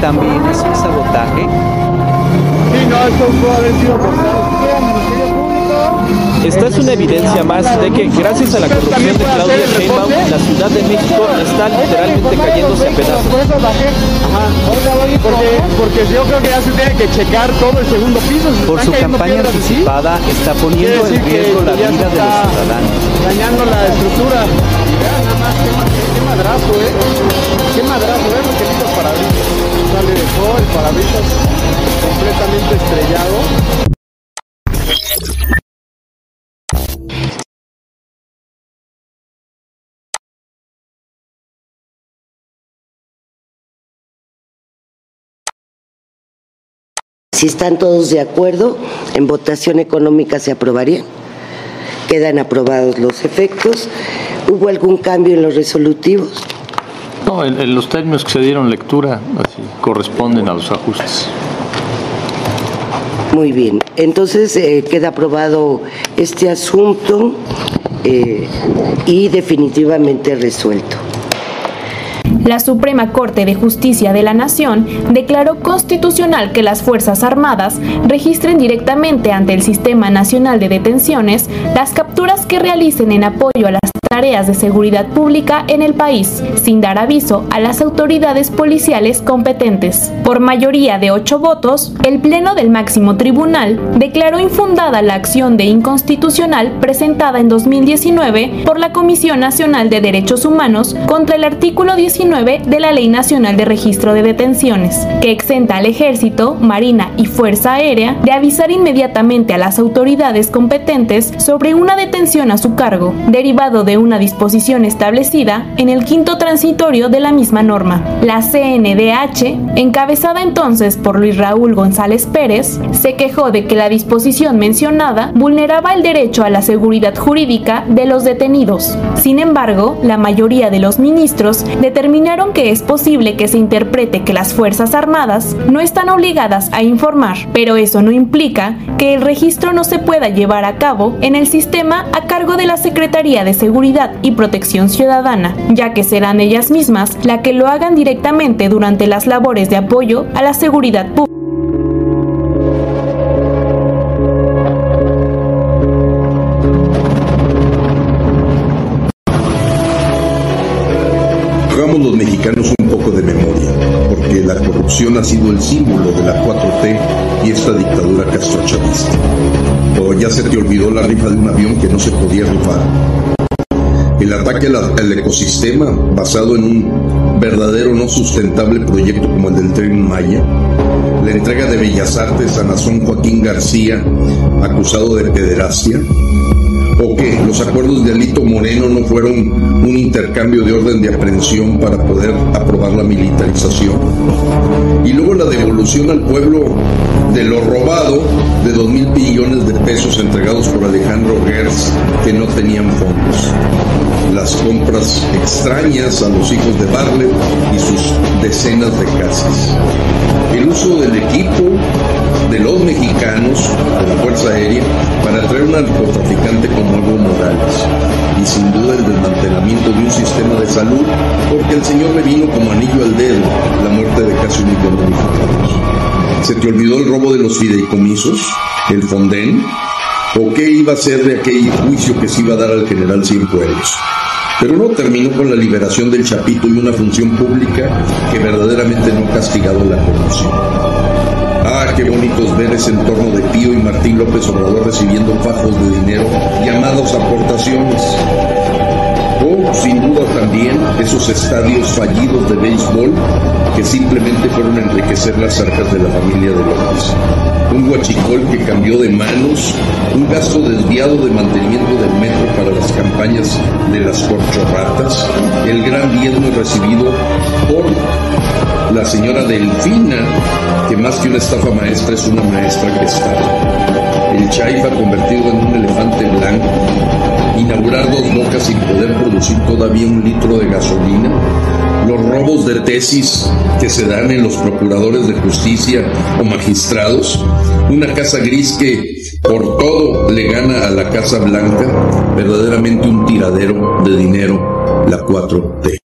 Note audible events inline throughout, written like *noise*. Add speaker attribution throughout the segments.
Speaker 1: también es un sabotaje.
Speaker 2: Sí, no, esto puede haber sido
Speaker 3: Esta es una evidencia más de que gracias a la corrupción de Claudia Sheinbaum, la Ciudad de México está literalmente cayéndose a pedazos.
Speaker 2: Porque, porque yo creo que ya se tiene que checar todo el segundo piso. se
Speaker 1: Por su campaña anticipada está poniendo en riesgo la vida de los ciudadanos.
Speaker 2: Dañando la estructura. Vean nada más qué madrazo, ¿eh? Qué madrazo, ¿eh? Sale de todo completamente estrellado.
Speaker 4: Si están todos de acuerdo, en votación económica se aprobaría. Quedan aprobados los efectos. ¿Hubo algún cambio en los resolutivos?
Speaker 5: No, en, en los términos que se dieron lectura así, corresponden a los ajustes.
Speaker 4: Muy bien. Entonces eh, queda aprobado este asunto eh, y definitivamente resuelto.
Speaker 6: La Suprema Corte de Justicia de la Nación declaró constitucional que las Fuerzas Armadas registren directamente ante el Sistema Nacional de Detenciones las capturas que realicen en apoyo a las tareas de seguridad pública en el país, sin dar aviso a las autoridades policiales competentes. Por mayoría de ocho votos, el Pleno del máximo tribunal declaró infundada la acción de inconstitucional presentada en 2019 por la Comisión Nacional de Derechos Humanos contra el artículo 19 de la Ley Nacional de Registro de Detenciones, que exenta al Ejército, Marina y Fuerza Aérea de avisar inmediatamente a las autoridades competentes sobre una detención a su cargo, derivado de una disposición establecida en el quinto transitorio de la misma norma. La CNDH, encabezada entonces por Luis Raúl González Pérez, se quejó de que la disposición mencionada vulneraba el derecho a la seguridad jurídica de los detenidos. Sin embargo, la mayoría de los ministros determinaron que es posible que se interprete que las Fuerzas Armadas no están obligadas a informar, pero eso no implica que el registro no se pueda llevar a cabo en el sistema a cargo de la Secretaría de Seguridad y Protección Ciudadana, ya que serán ellas mismas la que lo hagan directamente durante las labores de apoyo a la seguridad pública.
Speaker 7: Hagamos los mexicanos un poco de memoria, porque la corrupción ha sido el símbolo de la 4T y esta dictadura castrochavista. O ya se te olvidó la rifa de un avión que no se podía rifar. El ataque al, ecosistema basado en un verdadero no sustentable proyecto como el del tren Maya. La entrega de Bellas Artes a Nazón Joaquín García, acusado de pederastia. ¿O qué? ¿Los acuerdos de Alito Moreno no fueron un intercambio de orden de aprehensión para poder aprobar la militarización? Y luego la devolución al pueblo de lo robado de dos mil billones de pesos entregados por Alejandro Gertz que no tenían fondos. Las compras extrañas a los hijos de Barlet y sus decenas de casas. El uso del equipo de los mexicanos, de la Fuerza Aérea, para traer un narcotraficante como Evo Morales. Y sin duda el desmantelamiento de un sistema de salud, porque el señor le vino como anillo al dedo la muerte de casi un millón de mexicanos. ¿Se te olvidó el robo de los fideicomisos? ¿El Fonden? ¿O qué iba a ser de aquel juicio que se iba a dar al general Cienfuegos? Pero no terminó con la liberación del Chapito y una función pública que verdaderamente no ha castigado la corrupción. Ah, qué bonitos ver ese entorno de Pío y Martín López Obrador recibiendo fajos de dinero llamados aportaciones. O, sin duda también, esos estadios fallidos de béisbol que simplemente fueron a enriquecer las arcas de la familia de López. Un guachicol que cambió de manos, un gasto desviado de mantenimiento del metro para las campañas de las corchorratas, el gran diezmo recibido por la señora Delfina, que más que una estafa maestra es una maestra que. El Chaifa convertido en un elefante blanco, inaugurar dos bocas sin poder producir todavía un litro de gasolina, los robos de tesis que se dan en los procuradores de justicia o magistrados, una casa gris que por todo le gana a la Casa Blanca, verdaderamente un tiradero de dinero, la 4T.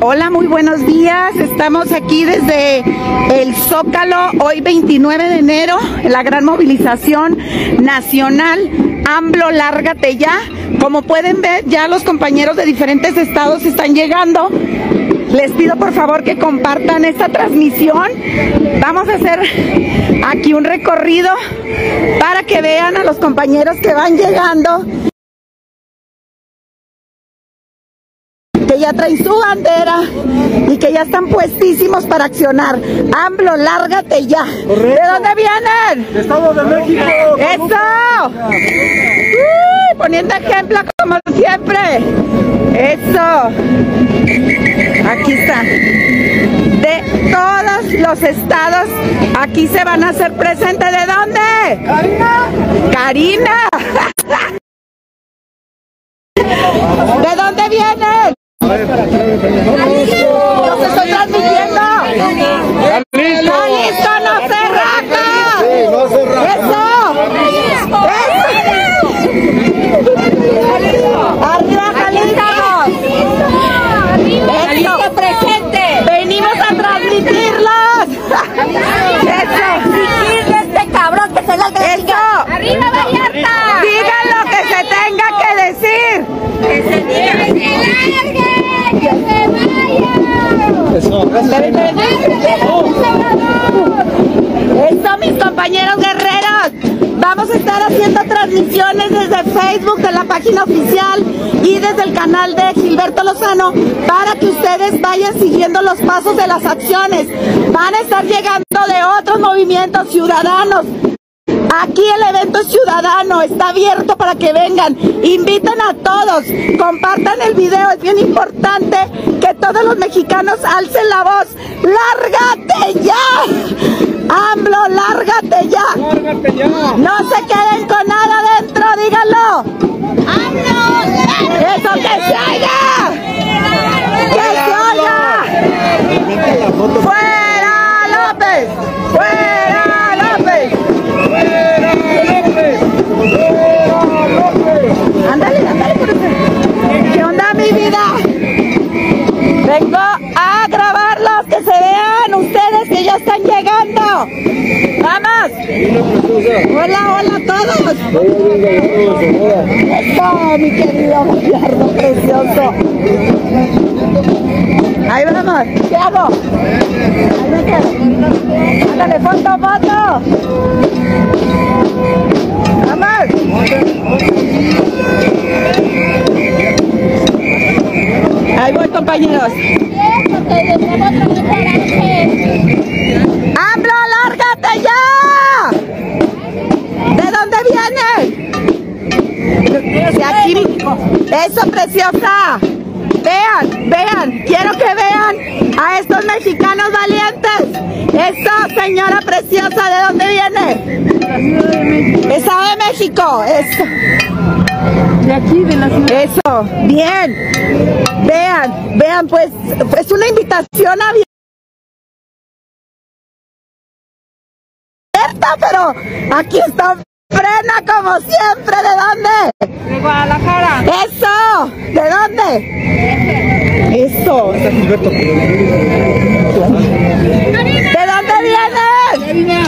Speaker 8: Hola, muy buenos días. Estamos aquí desde el Zócalo, hoy 29 de enero, en la gran movilización nacional. AMBLO, lárgate ya. Como pueden ver, ya los compañeros de diferentes estados están llegando. Les pido por favor que compartan esta transmisión. Vamos a hacer aquí un recorrido para que vean a los compañeros que van llegando. que ya traen su bandera y que ya están puestísimos para accionar. AMLO, lárgate ya. ¿De dónde vienen?
Speaker 2: Estado de México.
Speaker 8: ¡Eso! Poniendo ejemplo como siempre. Eso. Aquí está. De todos los estados, aquí se van a hacer presentes. ¿De dónde? Karina. Karina. *laughs* ¿De dónde vienen? ¡Los estoy transmitiendo! ¡Jalisco no se raja! ¡Eso! ¡Arriba Jalisco! ¡Jalisco presente! ¡Venimos a transmitirlos! ¡Eso! ¡Exigirle este cabrón que se largue! ¡Eso! ¡Arriba Vallarta! ¡Digan lo que se tenga que decir! ¡Que se diga! ¡Que ¡Eso, mis compañeros guerreros! Vamos a estar haciendo transmisiones desde Facebook de la página oficial y desde el canal de Gilberto Lozano para que ustedes vayan siguiendo los pasos de las acciones. Van a estar llegando de otros movimientos ciudadanos. Aquí el evento es ciudadano, está abierto para que vengan. Invitan a todos, compartan el video, es bien importante que todos los mexicanos alcen la voz. ¡Lárgate ya! ¡AMLO, lárgate ya!
Speaker 2: ¡Lárgate ya!
Speaker 8: No se queden con nada adentro, díganlo. ¡AMLO, lárgate! ¡Eso que se oiga! ¡Que se oiga! ¡Fuera Vengo a grabarlos, que se vean ustedes que ya están llegando. ¡Vamos! Hola, hola a todos. Eso, mi querido Gallardo precioso. Ahí vamos. ¿Qué hago? Ándale, foto, foto. ¡Vamos! Ahí voy, compañeros. ¡AMLO, lárgate ya! ¿De dónde viene? De aquí. Eso, preciosa. Vean, vean, quiero que vean a estos mexicanos valientes. Eso, señora preciosa, ¿de dónde viene? Estado de México. Eso. De aquí, de la ciudad. Eso, bien. Vean, vean, pues, es una invitación abierta. pero aquí está Frena como siempre, ¿de dónde?
Speaker 9: De Guadalajara.
Speaker 8: ¡Eso! ¿De dónde? Eso. ¿De dónde vienes?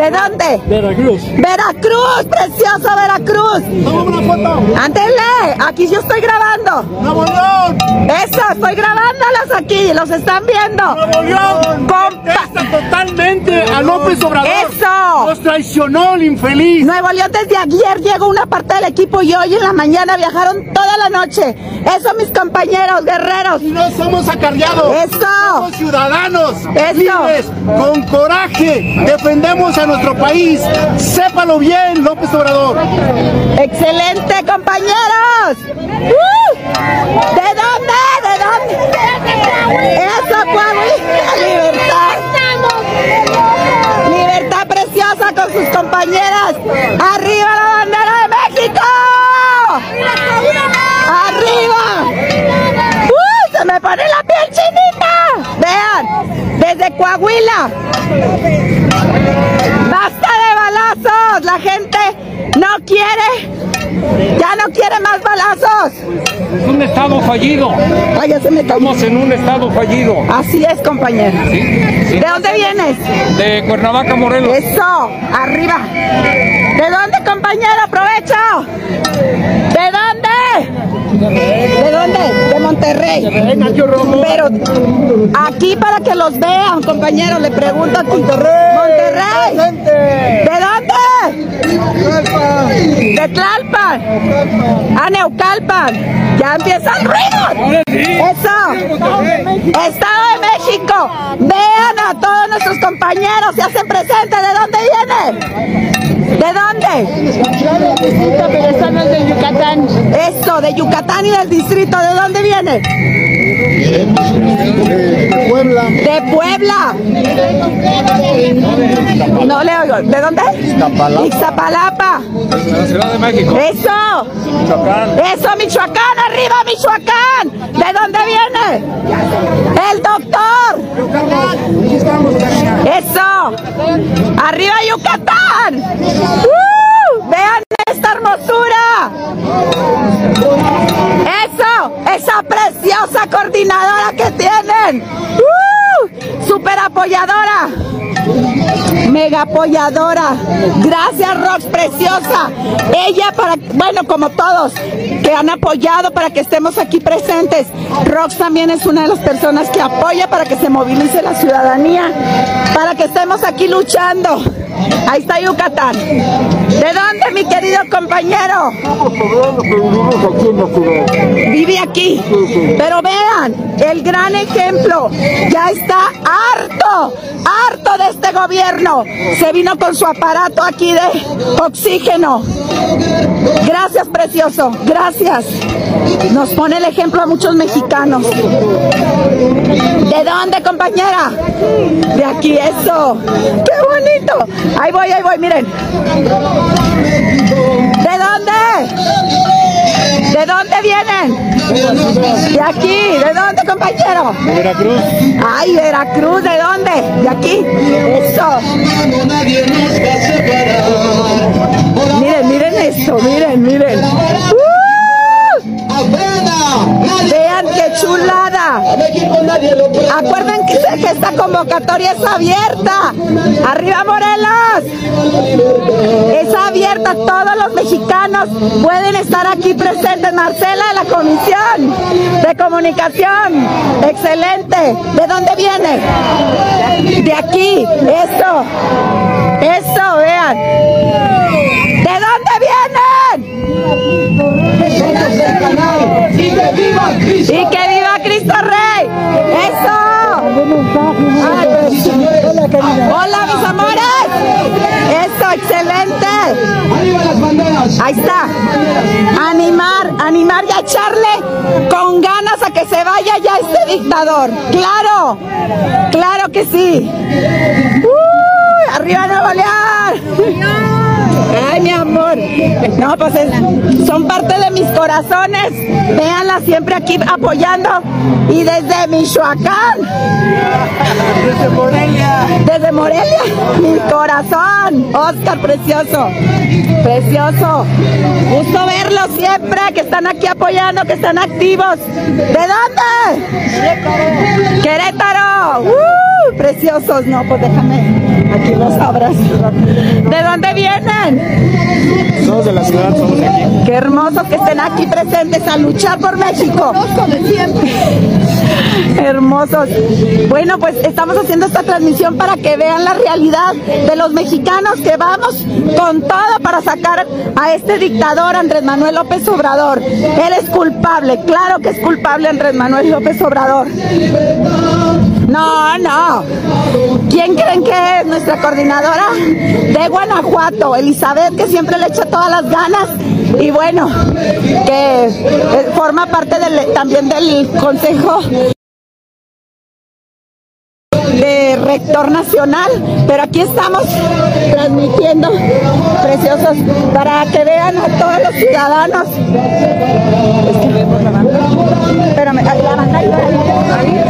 Speaker 8: ¿De dónde?
Speaker 2: Veracruz.
Speaker 8: Veracruz, precioso Veracruz.
Speaker 2: una foto.
Speaker 8: Ándele, aquí yo estoy grabando.
Speaker 2: ¡Nuevo León!
Speaker 8: Eso, estoy grabándolos aquí, los están viendo.
Speaker 2: ¡Nuevo León! Contesta totalmente a López Obrador.
Speaker 8: ¡Eso!
Speaker 2: Nos traicionó el infeliz.
Speaker 8: Nuevo León desde ayer llegó una parte del equipo y hoy en la mañana viajaron toda la noche. Eso, mis compañeros guerreros.
Speaker 2: Y no somos acarreados.
Speaker 8: Eso.
Speaker 2: Somos ciudadanos.
Speaker 8: Eso.
Speaker 2: Libres, con coraje. Defendemos a nuestro país. Sépalo bien, López Obrador.
Speaker 8: Excelente, compañeros. ¡Uh! ¿De dónde? ¿De dónde? Eso, Coahuila, libertad. Libertad preciosa con sus compañeras. ¡Arriba la bandera de México! ¡Arriba! ¡Uh! ¡Se me pone la piel chinita! Desde Coahuila. ¡Basta de balazos! La gente no quiere, ya no quiere más balazos.
Speaker 10: Es un estado fallido.
Speaker 8: Ay, ya se me.
Speaker 10: Estamos en un estado fallido.
Speaker 8: Así es, compañero. ¿De dónde vienes?
Speaker 10: De Cuernavaca, Morelos.
Speaker 8: Eso, arriba. ¿De dónde, compañero? Aprovecho. ¿De dónde? ¿De dónde? Monterrey. Pero aquí para que los vean, compañero, le pregunto aquí. Monterrey. ¿De dónde? De Tlalpan. A Neucalpan. Ya empieza el ruido. Eso. Estado de México. Vean a todos nuestros compañeros. Se hacen presentes. ¿De dónde viene? ¿De dónde? de Yucatán. Eso, de Yucatán y del distrito. ¿De dónde viene?
Speaker 2: De Puebla.
Speaker 8: De Puebla. No le oigo. ¿De dónde?
Speaker 2: Iztapalapa.
Speaker 8: Iztapalapa.
Speaker 10: De la Ciudad de México.
Speaker 8: Eso.
Speaker 10: Michoacán.
Speaker 8: Eso, Michoacán, arriba, Michoacán. ¿De dónde viene? El doctor. Eso. Arriba, Yucatán. ¡Uh! Vean esta hermosura. Coordinadora que tienen. ¡Uh! Super apoyadora. Mega apoyadora. Gracias, Rox, preciosa. Ella para, bueno, como todos, que han apoyado para que estemos aquí presentes. Rox también es una de las personas que apoya para que se movilice la ciudadanía, para que estemos aquí luchando. Ahí está Yucatán. ¿De dónde, mi querido compañero? Vive aquí. Pero vean, el gran ejemplo. Ya está harto, harto de este gobierno. Se vino con su aparato aquí de oxígeno. Gracias, precioso. Gracias. Nos pone el ejemplo a muchos mexicanos. ¿De dónde, compañera? De aquí, eso. Ahí voy, ahí voy, miren. ¿De dónde? ¿De dónde vienen? De aquí, ¿de dónde, compañero?
Speaker 2: De Veracruz.
Speaker 8: Ay, Veracruz, ¿de dónde? De aquí. Eso. Miren, miren esto, miren, miren. ¡Uh! Vean qué chulada. Acuérdense que, que esta convocatoria es abierta. Arriba Morelos. Es abierta. Todos los mexicanos pueden estar aquí presentes. Marcela de la Comisión de Comunicación. Excelente. ¿De dónde viene? De aquí. Eso. Eso, vean. ¿De dónde vienen?
Speaker 2: ¡Y que viva Cristo!
Speaker 8: ¡Y que viva Cristo Rey! ¡Eso! Hola, mis amores. Eso, excelente. Ahí está. Animar, animar y echarle con ganas a que se vaya ya este dictador. Claro, claro que sí. ¡Uy! arriba Nuevo León. Ay, mi amor. No, pues es- son parte de mis corazones. Véanla siempre aquí apoyando. Y desde Michoacán. Desde Morelia. Desde Morelia. Mi corazón. Oscar, precioso. Precioso. Gusto verlos siempre, que están aquí apoyando, que están activos. ¿De dónde? Querétaro. ¡Uh! Preciosos. No, pues déjame. Aquí los abrazo. ¿De dónde vienen?
Speaker 10: Somos de la ciudad, somos de aquí.
Speaker 8: Qué hermoso que estén aquí presentes a luchar por México. Hermosos. Bueno, pues estamos haciendo esta transmisión para que vean la realidad de los mexicanos que vamos con todo para sacar a este dictador Andrés Manuel López Obrador. Él es culpable, claro que es culpable Andrés Manuel López Obrador. No, no. ¿Quién creen que es nuestra coordinadora de Guanajuato? Elizabeth, que siempre le echa todas las ganas. Y bueno, que eh, forma parte también del Consejo de Rector Nacional. Pero aquí estamos transmitiendo, preciosos, para que vean a todos los ciudadanos. Espérame, la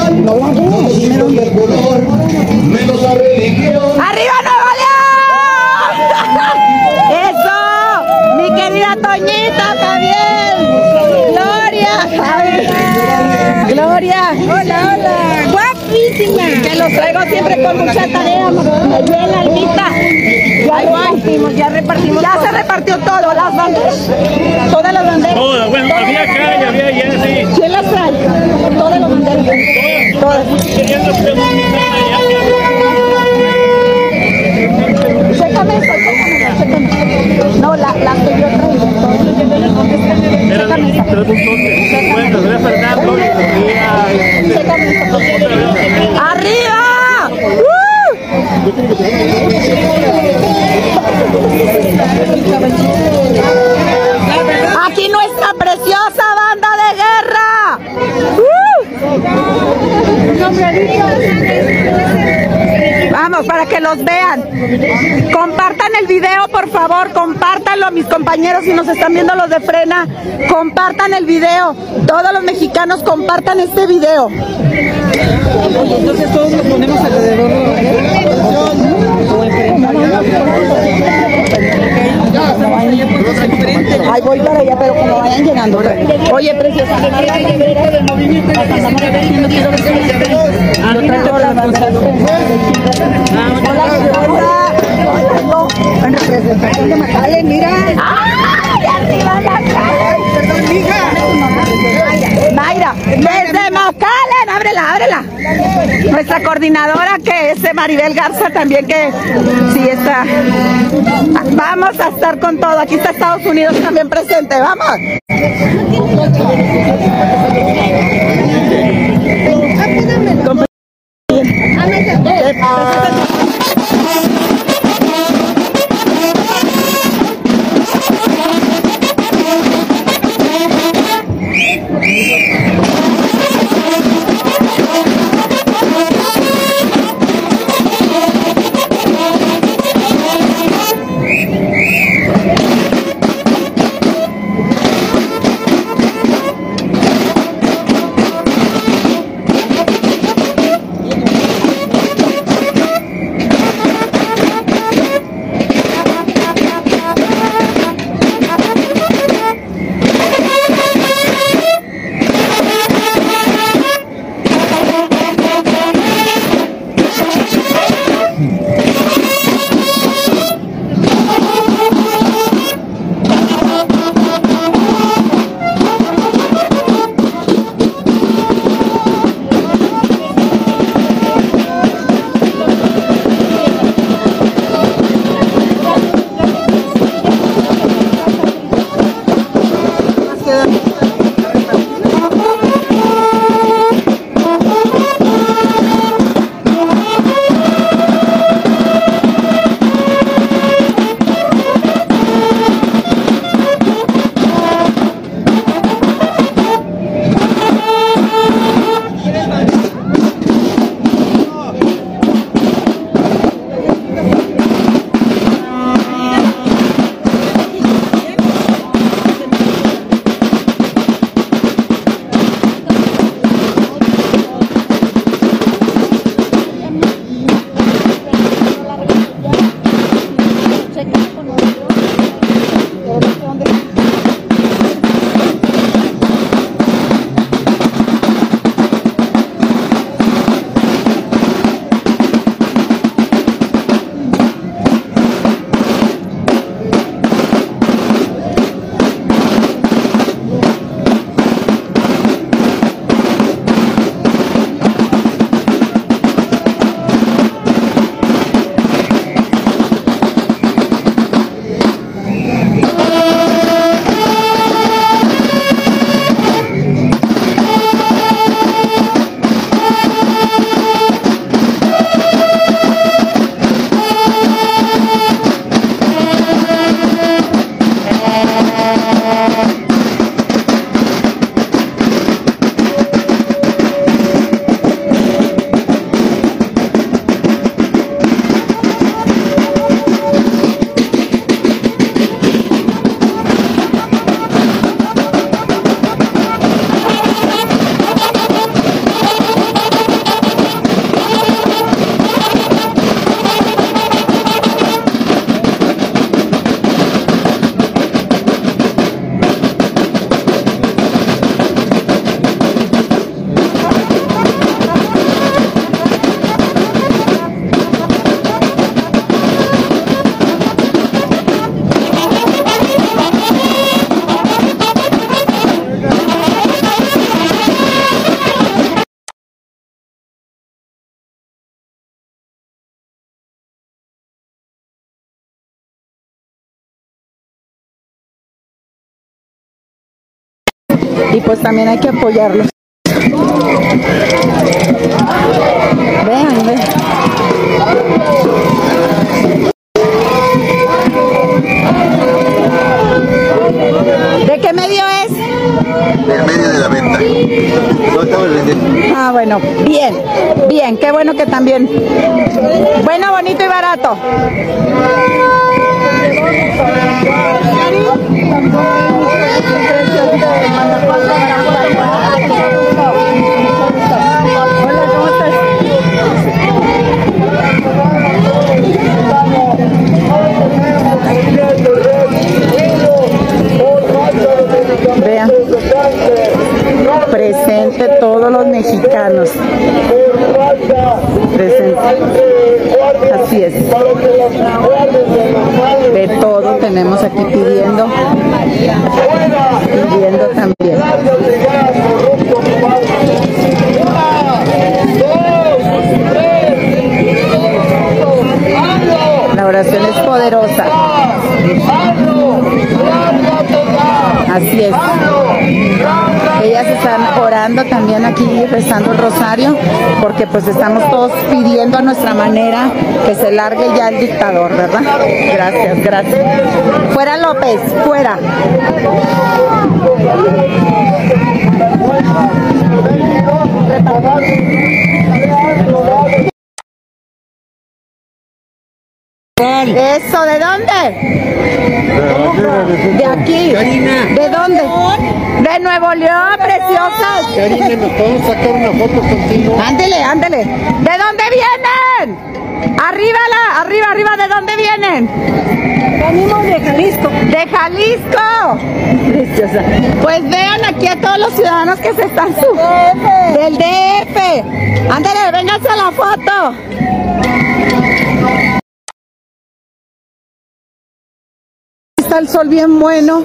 Speaker 8: Toñita también. Gloria. Javi. Gloria. Hola, hola. Guapísima. Que los traigo siempre con mucha tarea. Almita. Ya repartimos, ya repartimos. Ya se repartió todo, las banderas. Todas las banderas.
Speaker 10: Todas, bueno,
Speaker 8: Todas
Speaker 10: había acá y había allá, sí.
Speaker 8: ¿Quién las trae? Todas las banderas. Todas. Chécame. No, la, la que yo traigo.
Speaker 10: Era traductor que bueno, era Fernando y.
Speaker 8: ¡Arriba! ¡Uh! Aquí nuestra preciosa banda de guerra. ¡Uh! Vamos, para que los vean. Video, por favor, compártanlo, mis compañeros, si nos están viendo los de frena, compartan el video. Todos los mexicanos compartan este video.
Speaker 1: Entonces todos nos ponemos alrededor
Speaker 8: Ay, voy para allá, pero como vayan llegando. Oye, preciosa desde arriba Macale! Perdón, mija. Mayra, desde ábrela, ábrela. Nuestra coordinadora que es eh, Maribel Garza también que sí está. Vamos a estar con todo. Aquí está Estados Unidos también presente. Vamos. Pues también hay que apoyarlos. Vean, vean. ¿De qué medio es?
Speaker 9: Del medio de la venta. No estamos vendiendo.
Speaker 8: Ah, bueno, bien, bien, qué bueno que también. Bueno, bonito y barato. Vean, presente todos los mexicanos. Presente. Así es. De todo tenemos aquí pidiendo. Pidiendo también. La oración es poderosa. Así es. Orando también aquí, rezando el rosario, porque pues estamos todos pidiendo a nuestra manera que se largue ya el dictador, ¿verdad? Gracias, gracias. Fuera López, fuera. Eso, ¿de dónde? De aquí. ¿De dónde? De Nuevo León, preciosas.
Speaker 2: Karina, ¿nos podemos sacar una foto contigo?
Speaker 8: Ándele, ándele. ¿De dónde vienen? Arriba, la, arriba, arriba, ¿de dónde vienen? Venimos de Jalisco. De Jalisco. Preciosa. Pues vean aquí a todos los ciudadanos que se están subiendo. Del DF. Ándele, vénganse a la foto. Está el sol bien bueno.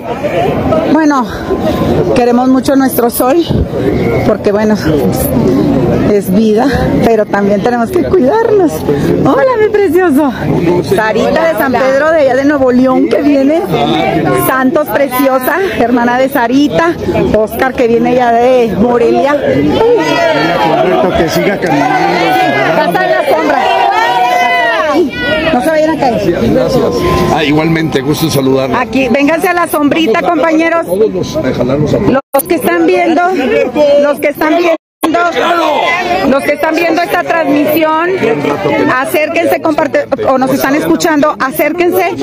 Speaker 8: Bueno, queremos mucho nuestro sol porque bueno, es vida, pero también tenemos que cuidarnos. Hola, mi precioso. Sarita de San Pedro de allá de Nuevo León que viene. Santos preciosa, hermana de Sarita. Oscar que viene ya de Morelia. Casa en la sombra. No se vayan a caer.
Speaker 9: Gracias. Ah, igualmente, gusto saludarlos.
Speaker 8: Aquí, vénganse a la sombrita, compañeros.
Speaker 9: Todos los de jalarlos a
Speaker 8: Los que están viendo, los que están viendo. Los que están viendo esta transmisión, acérquense, comparte, o nos están escuchando, acérquense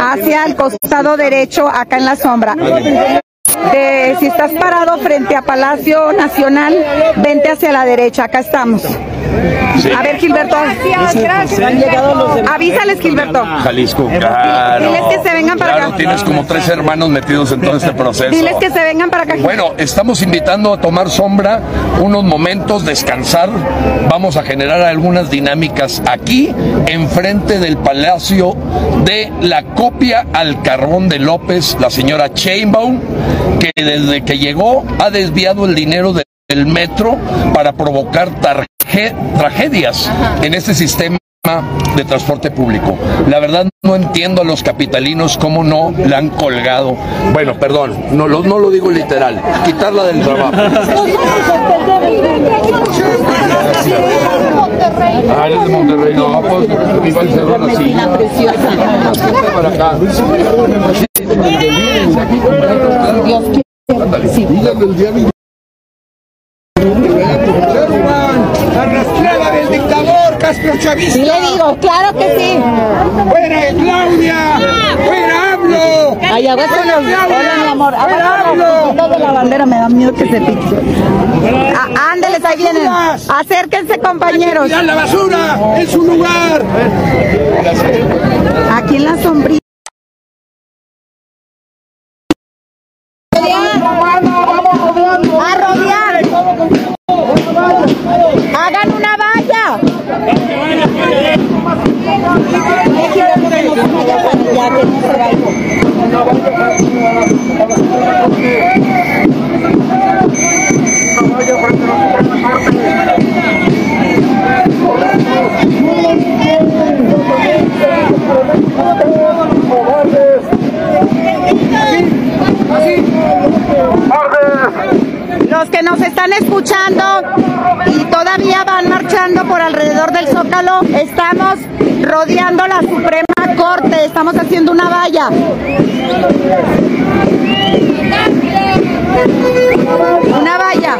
Speaker 8: hacia el costado derecho, acá en la sombra. De- si estás parado frente a Palacio Nacional, vente hacia la derecha, acá estamos. A ver, Gilberto. Avísales, Gilberto.
Speaker 9: Jalisco, claro.
Speaker 8: Diles que se vengan para
Speaker 9: Claro,
Speaker 8: acá.
Speaker 9: tienes como tres hermanos metidos en todo este proceso.
Speaker 8: Diles que se vengan para acá.
Speaker 9: Bueno, estamos invitando a tomar sombra unos momentos, descansar. Vamos a generar algunas dinámicas aquí, enfrente del Palacio de la copia al carbón de López, la señora Chainbaum, que desde que llegó ha desviado el dinero de- del metro para provocar tarje- tragedias en este sistema de transporte público. La verdad no entiendo a los capitalinos cómo no la han colgado. Bueno, perdón, no lo, no lo digo literal, quitarla del trabajo. *laughs* Ah, eres de Monterrey, no, pues así. Para acá.
Speaker 2: Arrastrada del dictador Castro Chavista.
Speaker 8: Sí le digo, claro que sí.
Speaker 2: ¡Fuera Claudia! ¡Fuera hablo!
Speaker 8: Ay, aguas con los... Hola, mi amor. Los puntitos de la bandera. Me da miedo que se pique. Ah, Ándeles, ahí vienen. Acérquense, compañeros.
Speaker 2: ¡Tirar la basura en su lugar!
Speaker 8: Aquí en la sombrilla. A rodear. Hagan una valla. Ya que nos están escuchando por alrededor del Zócalo, estamos rodeando la Suprema Corte, estamos haciendo una valla. Una valla.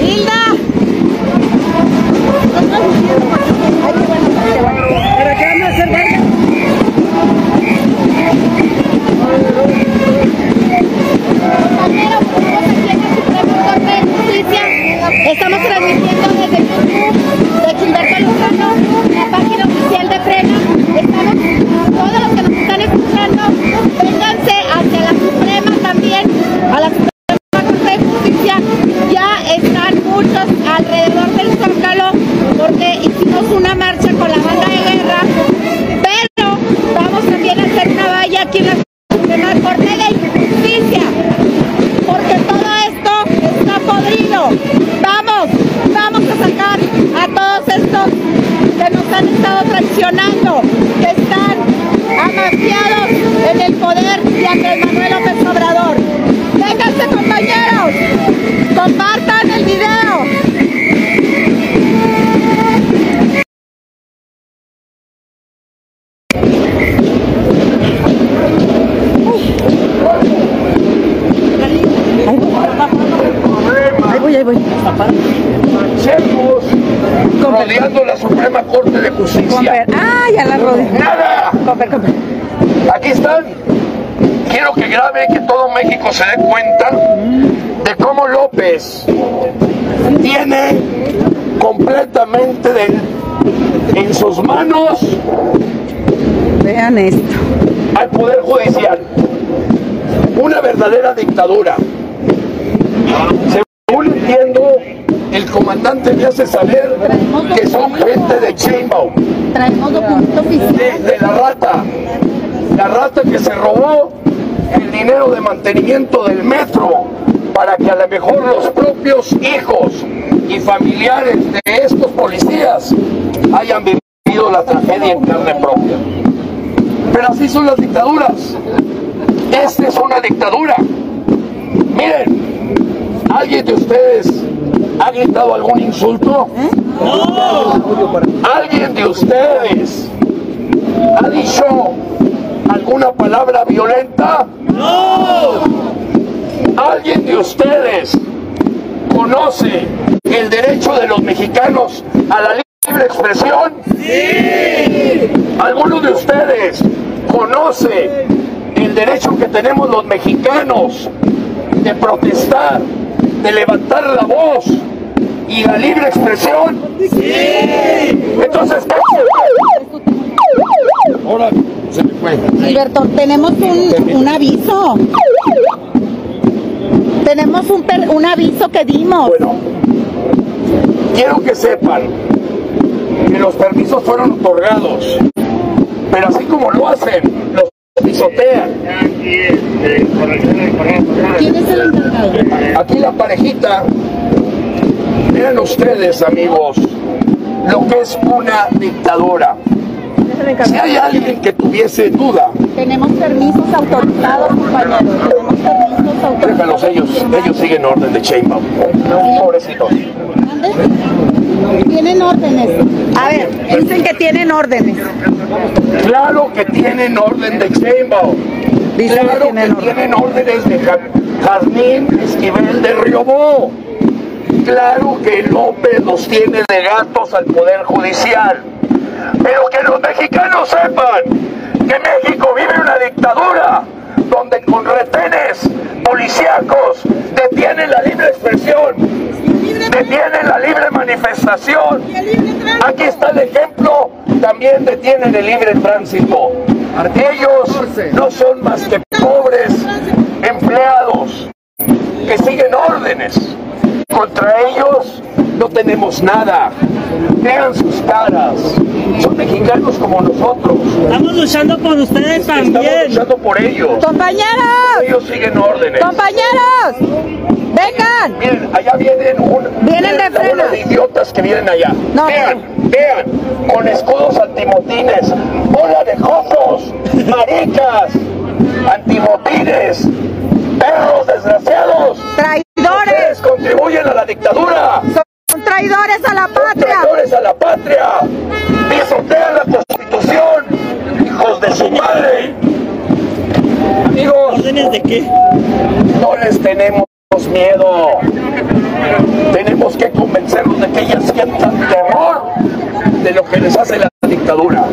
Speaker 8: Hilda. Estamos transmitiendo desde YouTube de Gilberto Lozano, la página oficial de Frena. Estamos, todos los que nos están escuchando,
Speaker 9: Seguimos rodeando la Suprema Corte de Justicia.
Speaker 8: Ah, ya la rodé.
Speaker 9: ¡Nada! Aquí están. Quiero que grabe que todo México se dé cuenta de cómo López tiene completamente de- en sus manos
Speaker 8: Vean esto.
Speaker 9: al Poder Judicial. Una verdadera dictadura. Según entiendo, el comandante me hace saber que son gente de de, de la rata. La rata que se robó el dinero de mantenimiento del metro para que a lo mejor los propios hijos y familiares de estos policías hayan vivido la tragedia en carne propia. Pero así son las dictaduras. Esta es una dictadura. Miren, ¿alguien de ustedes ha gritado algún insulto? ¿Alguien de ustedes ha dicho alguna palabra violenta? No. ¿Alguien de ustedes conoce el derecho de los mexicanos a la libre expresión? Sí. ¿Alguno de ustedes conoce el derecho que tenemos los mexicanos de protestar, de levantar la voz y la libre expresión? Sí. Entonces, ahora se me fue.
Speaker 8: Gilberto, tenemos un, un aviso. Tenemos un, per- un aviso que dimos.
Speaker 9: Bueno, quiero que sepan que los permisos fueron otorgados, pero así como lo hacen, los pisotean.
Speaker 8: ¿Quién es el encargado?
Speaker 9: Aquí la parejita, vean ustedes amigos, lo que es una dictadura. Si hay alguien que tuviese duda,
Speaker 8: Tenemos permisos autorizados, compañeros. Tenemos permisos autorizados.
Speaker 9: déjalos ellos, ellos siguen orden de Sheinbaum. Pobrecitos.
Speaker 8: Tienen órdenes. A ver, dicen que tienen órdenes.
Speaker 9: Claro que tienen orden de Sheinbaum.
Speaker 8: Dicen que
Speaker 9: Claro que
Speaker 8: tienen
Speaker 9: tienen órdenes de Ja- Jazmín Esquivel de Riobó. Claro que López los tiene de gatos al Poder Judicial. Pero que los mexicanos sepan que México vive una dictadura donde con retenes policíacos detienen la libre expresión, detienen la libre manifestación. Aquí está el ejemplo, también detienen el libre tránsito. Ellos no son más que pobres empleados que siguen órdenes. Contra ellos no tenemos nada. Vean sus caras. Son mexicanos como nosotros.
Speaker 10: Estamos luchando por ustedes
Speaker 9: Estamos
Speaker 10: también.
Speaker 9: luchando por ellos.
Speaker 8: ¡Compañeros!
Speaker 9: Ellos siguen órdenes.
Speaker 8: ¡Compañeros! ¡Vengan!
Speaker 9: Miren, allá vienen un
Speaker 8: Vienen de frena.
Speaker 9: idiotas que vienen allá.
Speaker 8: No,
Speaker 9: vean, vean, con escudos antimotines, bola de jocos, maricas. antimotines, perros desgraciados.
Speaker 8: Traidores.
Speaker 9: Ustedes contribuyen a la dictadura.
Speaker 8: Son traidores a la patria.
Speaker 9: Traidores a la patria. Pisotean la constitución. Hijos de su madre. Amigos.
Speaker 11: ¿Órdenes de qué?
Speaker 9: No les tenemos miedo. Tenemos que convencerlos de que ellas sientan terror de lo que les hace la dictadura.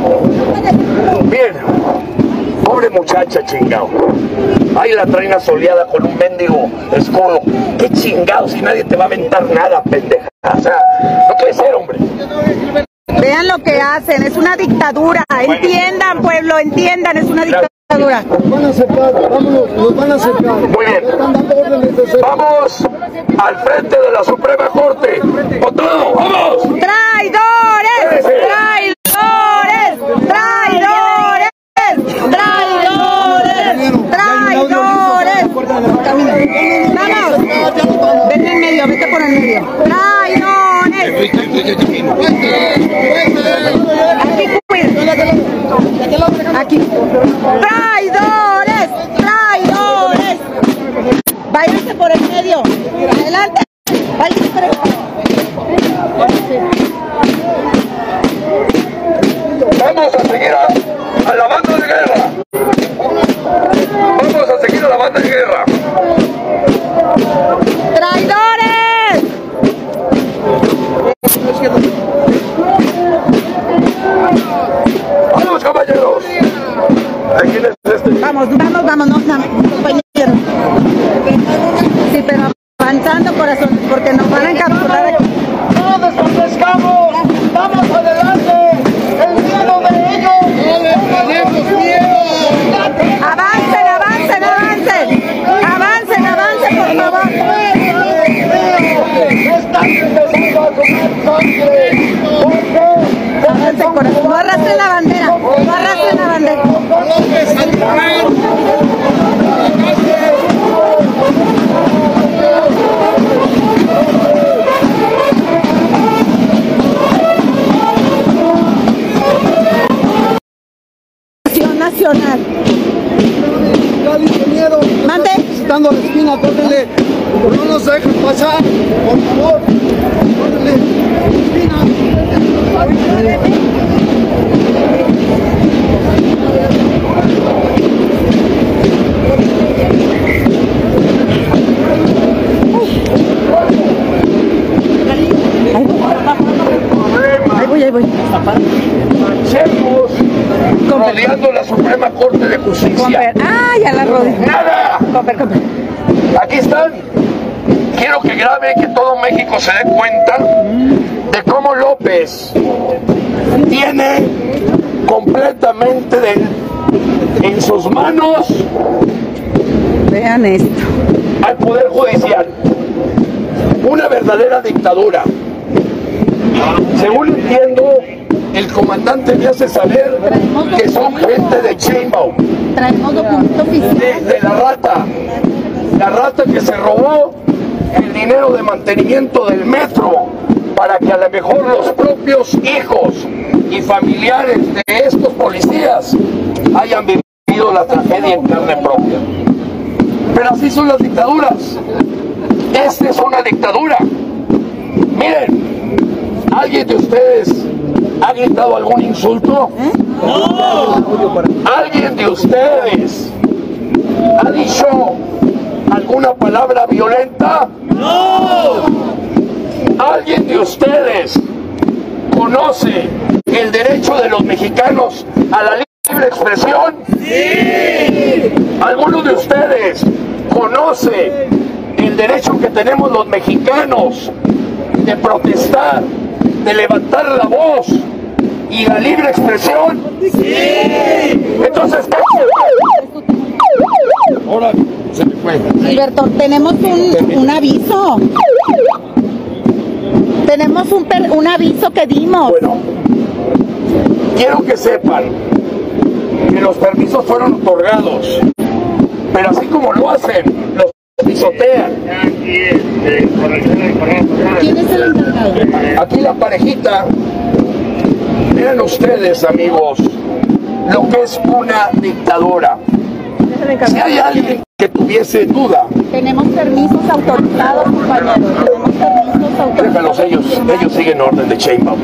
Speaker 9: Muchacha chingado. Ahí la traen soleada con un mendigo escudo. Qué chingado si nadie te va a aventar nada, pendeja. O sea, no puede ser, hombre.
Speaker 8: Vean lo que hacen, es una dictadura. Entiendan, pueblo, entiendan, es una dictadura.
Speaker 2: Nos van a acercar, vámonos, nos van a acercar.
Speaker 9: Muy bien. Vamos al frente de la Suprema Corte. ¡Con todo! ¡Vamos!
Speaker 8: ¡Traidores! ¡Traidores! ¡Traidores! ¡Traidores! ¡Traidores! ¡Vamos! Vete en medio, vete por el medio. ¡Traidores! Aquí, cuida. Aquí. ¡Traidores! ¡Traidores! Váyanse por el medio. Adelante. Por el
Speaker 9: Vamos a seguir a, a la banda de guerra. Vamos a seguir a la banda de guerra. Vamos,
Speaker 8: vamos, vamos, no, no, compañeros. Sí, pero avanzando corazón, porque nos van a encapsular aquí.
Speaker 9: ¡No desaparezcamos! ¡Vamos adelante! ¡El miedo de ellos! ¡No tenemos miedo!
Speaker 8: Avancen, avancen, avancen. Avancen, avancen, por favor.
Speaker 9: ¡Están empezando a comer sangre!
Speaker 8: Avancen, corazón. No arrastren la bandera. No arrastren la bandera.
Speaker 9: Se dé cuenta de cómo López tiene completamente de- en sus manos
Speaker 8: Vean esto.
Speaker 9: al Poder Judicial. Una verdadera dictadura. Según entiendo, el comandante me hace saber que son gente de
Speaker 8: oficial.
Speaker 9: de, de la rata, la rata que se robó dinero de mantenimiento del metro para que a lo mejor los propios hijos y familiares de estos policías hayan vivido la tragedia en carne propia. Pero así son las dictaduras. Esta es una dictadura. Miren, ¿alguien de ustedes ha gritado algún insulto? ¿Alguien de ustedes ha dicho alguna palabra violenta? ¡No! ¿Alguien de ustedes conoce el derecho de los mexicanos a la libre expresión? ¡Sí! ¿Alguno de ustedes conoce el derecho que tenemos los mexicanos de protestar, de levantar la voz y la libre expresión? ¡Sí! Entonces, ahora se me fue.
Speaker 8: Gilberto, tenemos un, un aviso. Tenemos un, per- un aviso que dimos.
Speaker 9: Bueno, quiero que sepan que los permisos fueron otorgados, pero así como lo hacen, los pisotean.
Speaker 8: ¿Quién es el encargado?
Speaker 9: Aquí la parejita, miren ustedes amigos, lo que es una dictadura. Si hay alguien que tuviese duda,
Speaker 8: Tenemos permisos autorizados, compañeros. Tenemos permisos autorizados.
Speaker 9: ellos, ellos siguen orden de Sheinbaum.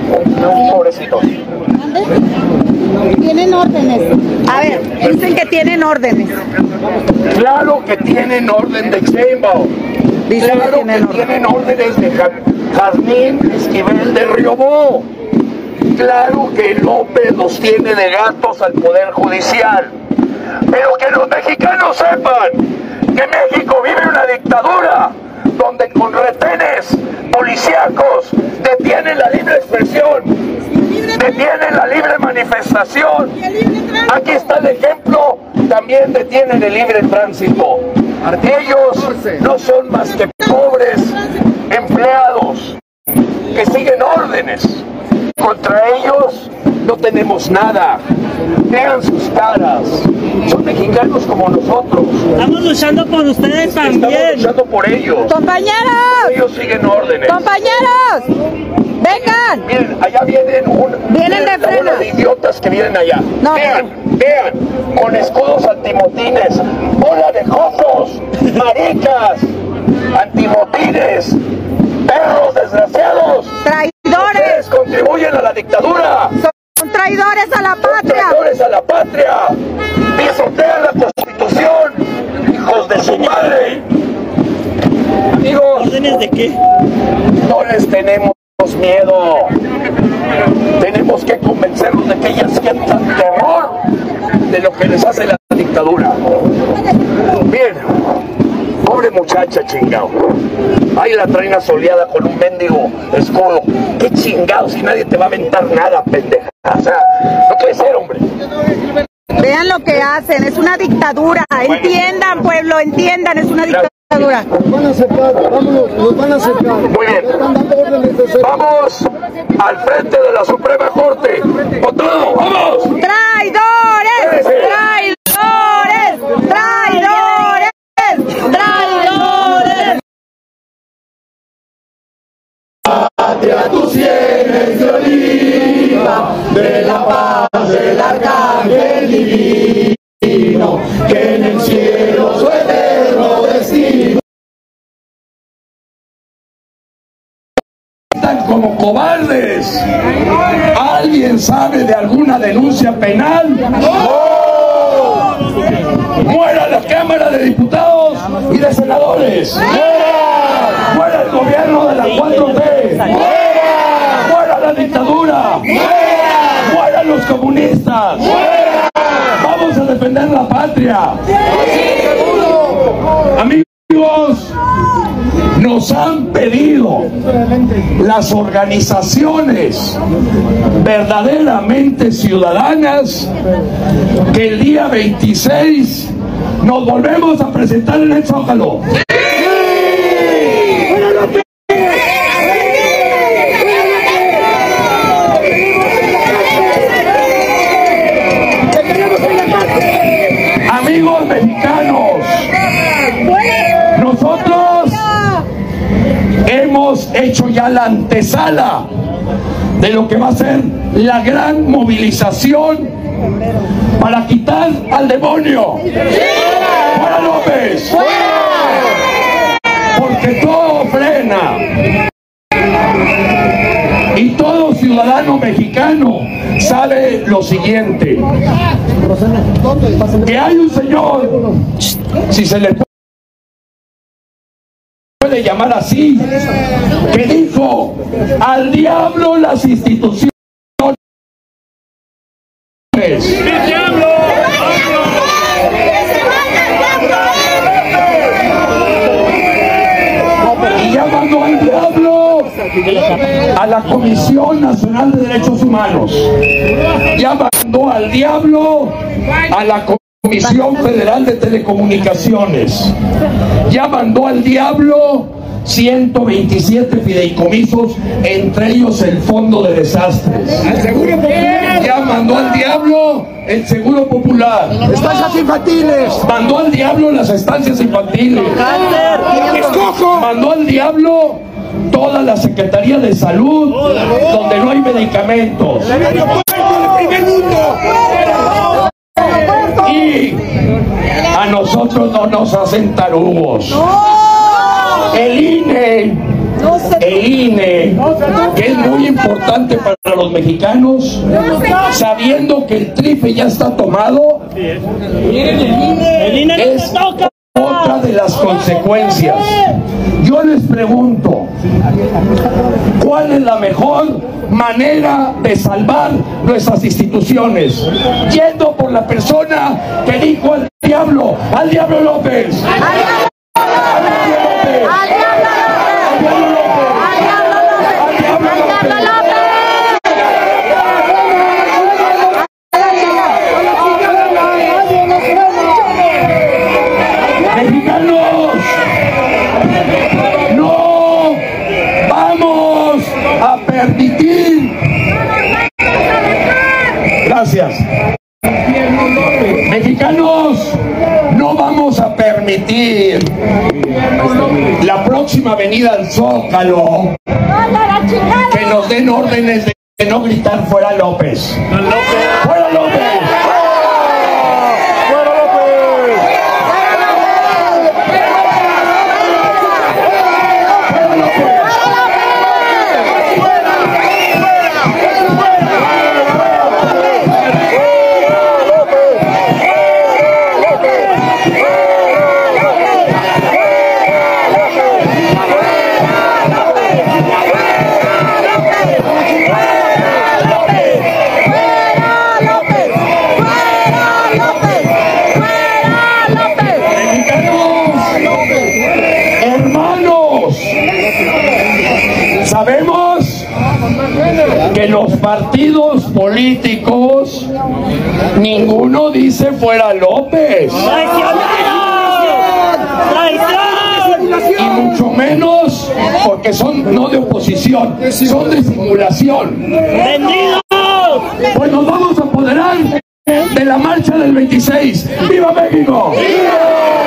Speaker 9: Pobrecitos.
Speaker 8: Tienen órdenes. A ver, dicen que tienen órdenes.
Speaker 9: Claro que tienen orden de Sheinbaum. Claro que tienen órdenes de Ja- Jazmín Esquivel de Riobó. Claro que López los tiene de gatos al Poder Judicial. Pero que los mexicanos sepan que México vive una dictadura donde con retenes policíacos detienen la libre expresión, detienen la libre manifestación. Aquí está el ejemplo, también detienen el libre tránsito. Ellos no son más que pobres empleados que siguen órdenes. Contra ellos no tenemos nada. Vean sus caras. Son mexicanos como nosotros.
Speaker 10: Estamos luchando por ustedes
Speaker 9: Estamos
Speaker 10: también.
Speaker 9: luchando por ellos.
Speaker 8: ¡Compañeros!
Speaker 9: Ellos siguen órdenes.
Speaker 8: ¡Compañeros! ¡Vengan!
Speaker 9: Miren, allá vienen un,
Speaker 8: Vienen de frena.
Speaker 9: de idiotas que vienen allá.
Speaker 8: No.
Speaker 9: Vean, vean, con escudos antimotines, bola de jotos, maricas, antimotines, perros desgraciados.
Speaker 8: ¡Traidores!
Speaker 9: Ustedes contribuyen a la dictadura.
Speaker 8: ¡Son traidores a la patria!
Speaker 9: traidores a la patria, pisotean la constitución, hijos de su madre. Amigos,
Speaker 10: ¿Órdenes de qué?
Speaker 9: no les tenemos miedo. Tenemos que convencerlos de que ellas sientan terror de lo que les hace la dictadura. Pobre muchacha chingado. Ahí la traen asoleada con un mendigo escudo. Qué chingado si nadie te va a aventar nada, pendeja. O sea, no puede ser, hombre.
Speaker 8: Vean lo que hacen, es una dictadura. Entiendan, pueblo, entiendan, es una dictadura.
Speaker 2: Van a acercar, vámonos, nos van a acercar.
Speaker 9: Muy bien. Vamos al frente de la Suprema Corte. ¡Con todo! ¡Vamos!
Speaker 8: ¡Traidores! ¡Traidores! ¡Traidores! ¡Traidores!
Speaker 2: Tus sienes de oliva, de la paz del arcángel divino, que en el cielo su eterno destino.
Speaker 9: Están como cobardes. ¿Alguien sabe de alguna denuncia penal? ¡No! ¡Muera la Cámara de Diputados y de Senadores! ¡Muera! ¡Muera el gobierno de la 4T! ¡Muera! ¡Muera la dictadura! ¡Muera! ¡Mueran los comunistas! ¡Muera! ¡Vamos a defender la patria! Amigos, nos han pedido las organizaciones verdaderamente ciudadanas que el día 26 nos volvemos a presentar en el Zócalo. Hecho ya la antesala de lo que va a ser la gran movilización para quitar al demonio. ¡Fuera López! Porque todo frena. Y todo ciudadano mexicano sabe lo siguiente. Que hay un señor, si se le llamar así, que dijo al diablo las instituciones. Mandó al diablo a la Comisión Nacional de Derechos Humanos. Ya mandó al diablo a la Comisión Federal de Telecomunicaciones. Ya mandó al diablo 127 fideicomisos, entre ellos el Fondo de Desastres. Ya mandó al diablo el Seguro Popular.
Speaker 2: Estancias infantiles.
Speaker 9: Mandó al diablo las estancias infantiles. Mandó al diablo toda la Secretaría de Salud, donde no hay medicamentos. Y A nosotros no nos hacen tarugos. El INE, el INE, que es muy importante para los mexicanos, sabiendo que el trife ya está tomado, es las consecuencias. Yo les pregunto, ¿cuál es la mejor manera de salvar nuestras instituciones? Yendo por la persona que dijo al diablo, al diablo López. Mexicanos, permitir. Gracias. Mexicanos, no vamos a permitir la próxima venida al Zócalo que nos den órdenes de no gritar fuera López. ¡Fuera López! Políticos, ninguno dice fuera López. Y mucho menos porque son no de oposición, son de simulación. Pues nos vamos a apoderar de la marcha del 26. ¡Viva México! ¡Viva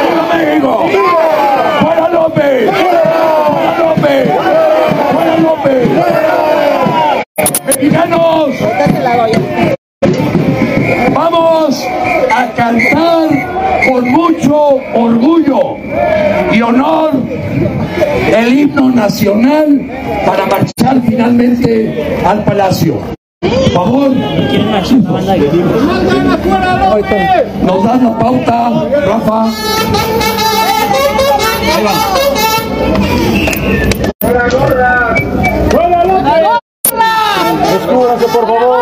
Speaker 9: nacional para marchar finalmente al palacio. Por favor, nos dan la pauta, Rafa.
Speaker 2: Descúbrase, por favor.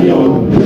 Speaker 9: Rugir del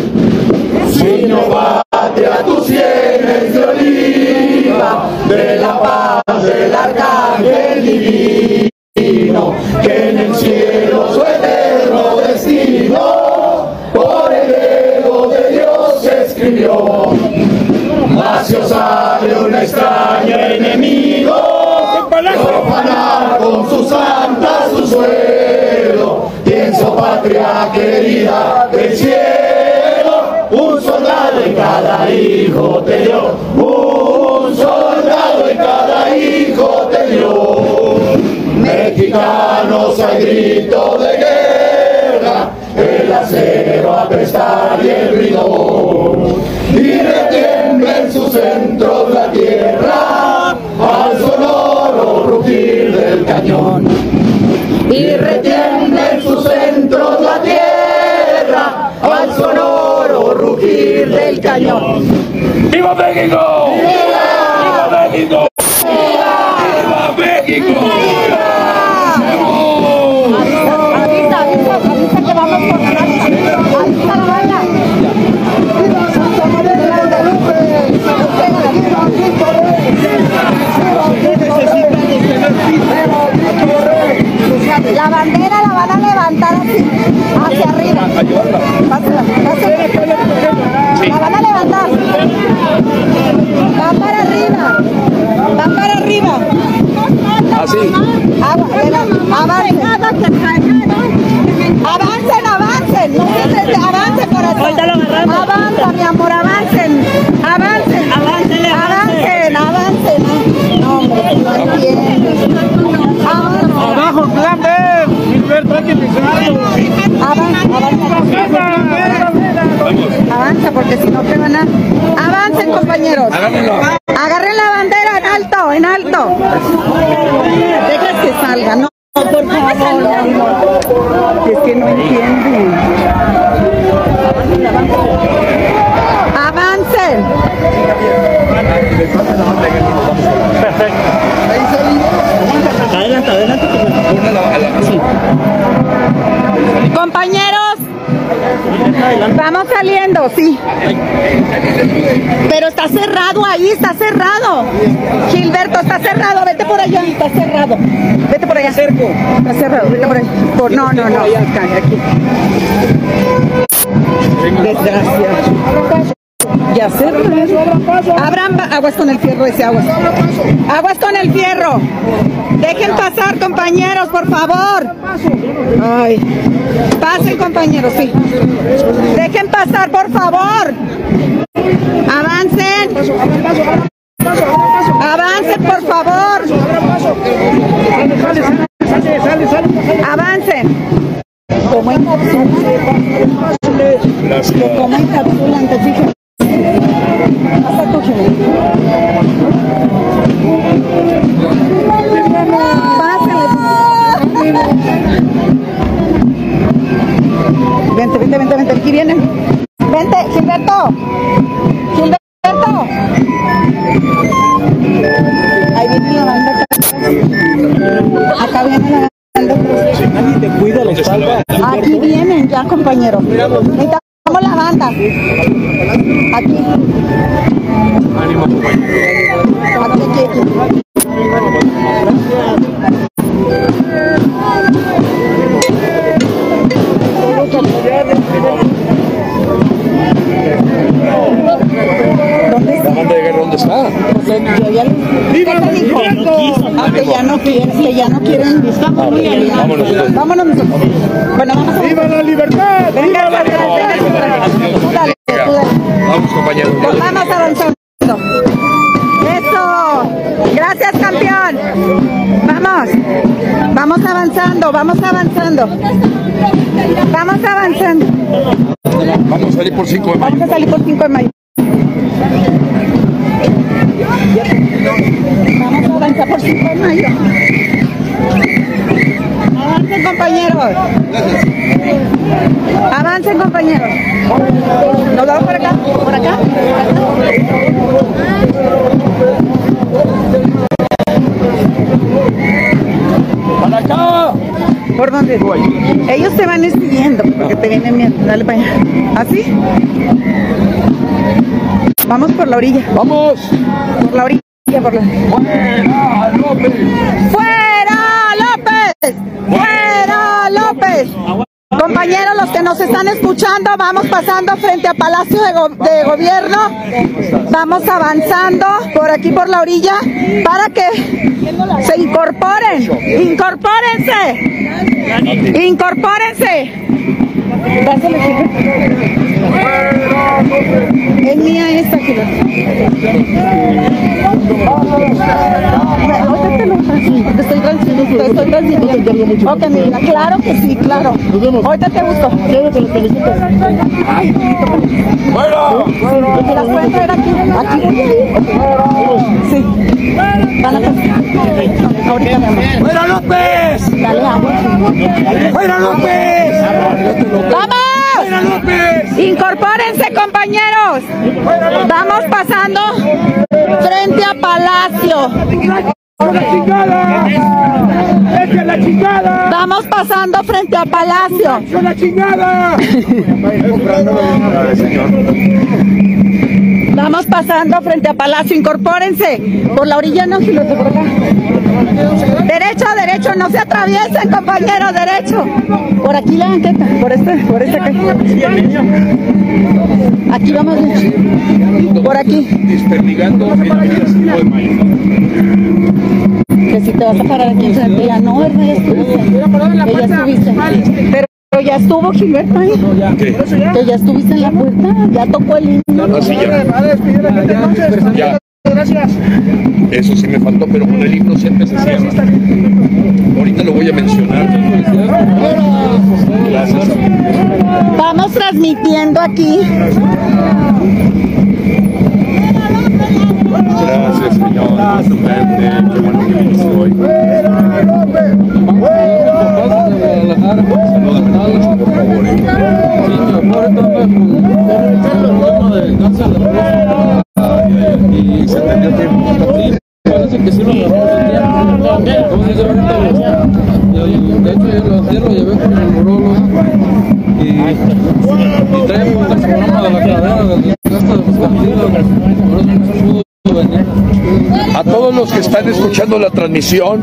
Speaker 9: al grito de guerra, el acero a prestar y el bridón, y retiembla en su centro la tierra, al sonoro rugir del cañón. Y retiembla en su centro la tierra, al sonoro rugir del cañón. ¡Viva México!
Speaker 8: Por- no, no, no. Desgracia. Ya sé. Abran aguas con el fierro ese, aguas. Aguas con el fierro. Dejen pasar, compañeros, por favor. Ay. Pasen, compañeros, sí. Dejen pasar, por favor. Vente, vente, vente, vente. Aquí vienen. Vente, Gilberto. Gilberto. Ahí viene la banda. acá. Viene la banda.
Speaker 3: Nadie te cuida la espalda.
Speaker 8: Aquí vienen ya, compañeros. Necesitamos la banda. Aquí. Aquí, aquí,
Speaker 7: compañeros.
Speaker 8: Vamos. Vamos avanzando, vamos avanzando. Vamos avanzando.
Speaker 7: Vamos a salir por 5 de mayo.
Speaker 8: Vamos a salir por 5 de mayo. Vamos a avanzar por 5 de mayo. Avancen, compañeros. Avancen, compañeros. ¿Nos vamos por acá? ¿Por acá? ¿Por dónde? Ellos te van siguiendo porque te vienen miedo. Dale para allá. ¿Así? Vamos por la orilla.
Speaker 2: ¡Vamos!
Speaker 8: Por la orilla, por la
Speaker 2: ¡Fuera, López!
Speaker 8: ¡Fuera López! ¡Fuera López! Compañeros, los que nos están escuchando, vamos pasando frente a Palacio de, Go- de Gobierno, vamos avanzando por aquí por la orilla para que se incorporen, incorpórense, incorpórense. Es mía esta. Ahorita te te estoy transmitiendo, te estoy transmitiendo. Ok, mi vida, claro que sí, claro. Ahorita te busco.
Speaker 2: ¡Fuera!
Speaker 8: ¿Me las pueden traer aquí? Aquí. Sí. Van a. Ahorita.
Speaker 2: ¡Fuera, López!
Speaker 8: Dale agua.
Speaker 2: ¡Fuera, López!
Speaker 8: ¡Vamos!
Speaker 2: ¡Fuera, López!
Speaker 8: Incorpórense, compañeros. Vamos pasando frente a Palacio.
Speaker 2: ¡La chingada! ¡Echa la chingada!
Speaker 8: Vamos pasando frente a Palacio.
Speaker 2: ¡Echa la chingada! *laughs*
Speaker 8: Vamos pasando frente a Palacio. Incorpórense. Por la orilla no, si los de por acá. Derecho, derecho, no se atraviesen, compañeros, derecho. Por aquí la banqueta, por este, por este acá. Aquí vamos, por aquí.
Speaker 7: Desperdigando en la vida 5 de mayo.
Speaker 8: Que si te vas a parar aquí ya no, ¿verdad? Ya ya. Pero ya estuvo Gilberto ahí.
Speaker 7: ¿Qué?
Speaker 8: Que ya estuviste en la puerta, ya tocó el himno.
Speaker 7: Así ya. Ya.
Speaker 9: Gracias. Eso sí me faltó, pero con el himno siempre se cierra. Ahorita lo voy a mencionar. Gracias.
Speaker 8: Vamos transmitiendo aquí.
Speaker 9: Gracias, señor. Gusto verte. Qué bueno que viniste hoy.
Speaker 3: Y se tenía tiempo. Parece que sí lo día. Como dice ahorita, de hecho, yo lo, lo llevé con el neurólogo y, y traemos el programa de la cadera del gasto de los partidos. Por eso no pudo venir.
Speaker 9: A todos los que están escuchando la transmisión,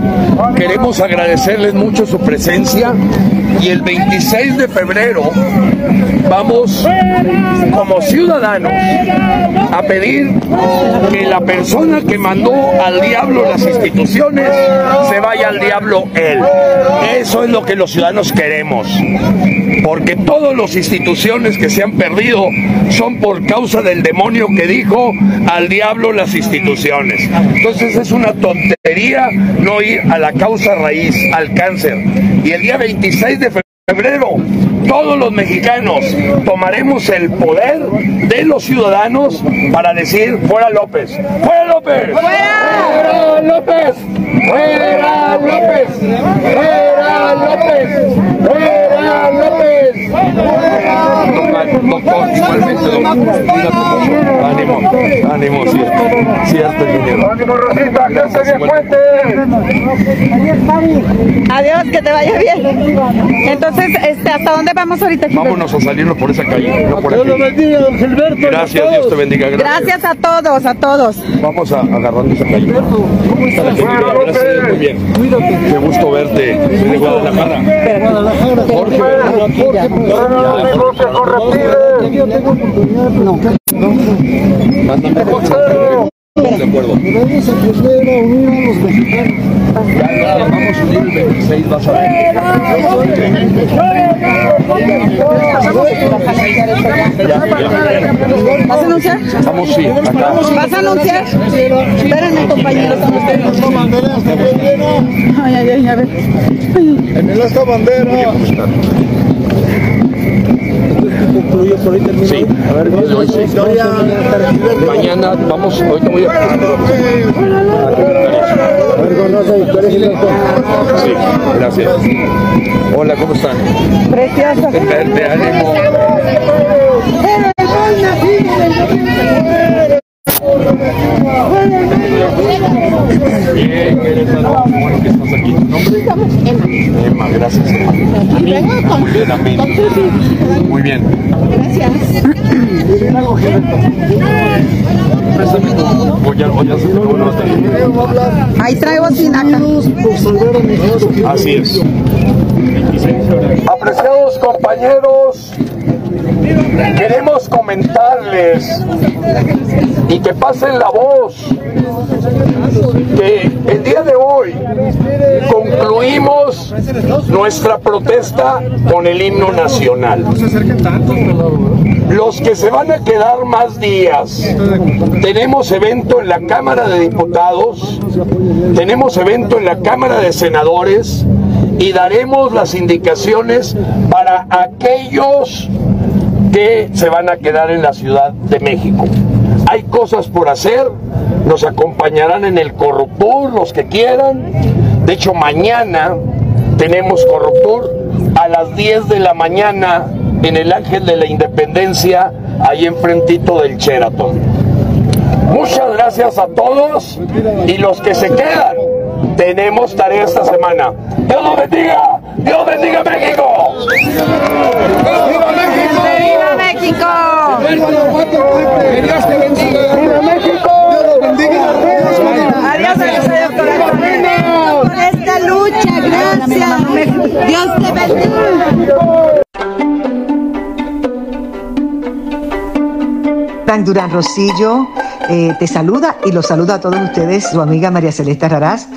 Speaker 9: queremos agradecerles mucho su presencia y el 26 de febrero vamos como ciudadanos a pedir que la persona que mandó al diablo las instituciones se vaya al diablo él. Eso es lo que los ciudadanos queremos. Porque todas las instituciones que se han perdido son por causa del demonio que dijo al diablo las instituciones. Entonces es una tontería no ir a la causa raíz, al cáncer. Y el día 26 de febrero, todos los mexicanos tomaremos el poder de los ciudadanos para decir fuera López, fuera López, fuera López, fuera López, fuera López, fuera López. Doctor, igualmente, doctor. Ánimo, ánimo, cierto, cierto, ingeniero. Ánimo, Rosita, que se
Speaker 8: Adiós, que te vaya bien. Entonces, este, ¿hasta dónde vamos ahorita? Gilberto?
Speaker 9: Vámonos a salirnos por esa calle, no por
Speaker 2: Dios lo
Speaker 9: aquí.
Speaker 2: bendiga, don Gilberto.
Speaker 9: Gracias, Dios te bendiga. Gracias.
Speaker 8: Gracias a todos, a todos.
Speaker 9: Vamos a agarrando esa calle. Gracias, muy bien. Qué gusto verte de Guadalajara. Jorge. Mándame Acuerdo.
Speaker 2: Debemos aprender a unir a los mexicanos.
Speaker 9: Ya, ya, vamos a unir el 26, vas a ver.
Speaker 8: ¿Vas a anunciar?
Speaker 9: Vamos, sí, acá.
Speaker 8: ¿Vas a anunciar? Espérenme, compañeros. Ay, ay, ay, a ver.
Speaker 2: En el esta bandera.
Speaker 3: Concluyo por ahí termino.
Speaker 9: Sí, a ver, hoy sí. Mañana vamos, ahorita voy a... Sí, gracias. Hola, ¿cómo están?
Speaker 8: Precioso.
Speaker 9: Verte, ánimo. Bien, Querétaro, bueno que estás aquí. ¿Tu nombre? Emma, gracias. Emma. Muy bien, amén. Muy bien. Préstame tu- o ya- o ya se te lo
Speaker 8: Ahí traigo sinaca.
Speaker 9: Así es. Apreciados compañeros, queremos comentarles y que pasen la voz que el día de hoy concluimos nuestra protesta con el himno nacional. Los que se van a quedar más días, tenemos evento en la Cámara de Diputados, tenemos evento en la Cámara de Senadores y daremos las indicaciones para aquellos que se van a quedar en la Ciudad de México. Hay cosas por hacer, nos acompañarán en el Corruptur los que quieran. De hecho, mañana tenemos Corruptur a las 10 de la mañana en el Ángel de la Independencia, ahí enfrentito del Sheraton. Muchas gracias a todos y los que se quedan. Tenemos tarea esta semana. Dios los bendiga. Dios bendiga México. ¡Viva México!
Speaker 8: ¡Viva México!
Speaker 2: Dios te bendiga. ¡Viva México! Dios los bendiga.
Speaker 8: Adiós. Por esta lucha, gracias. Dios te bendiga.
Speaker 12: Frank Durán Rosillo eh, te saluda y los saluda a todos ustedes, su amiga María Celeste Raraz,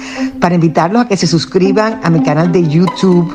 Speaker 12: para invitarlos a que se suscriban a mi canal de YouTube,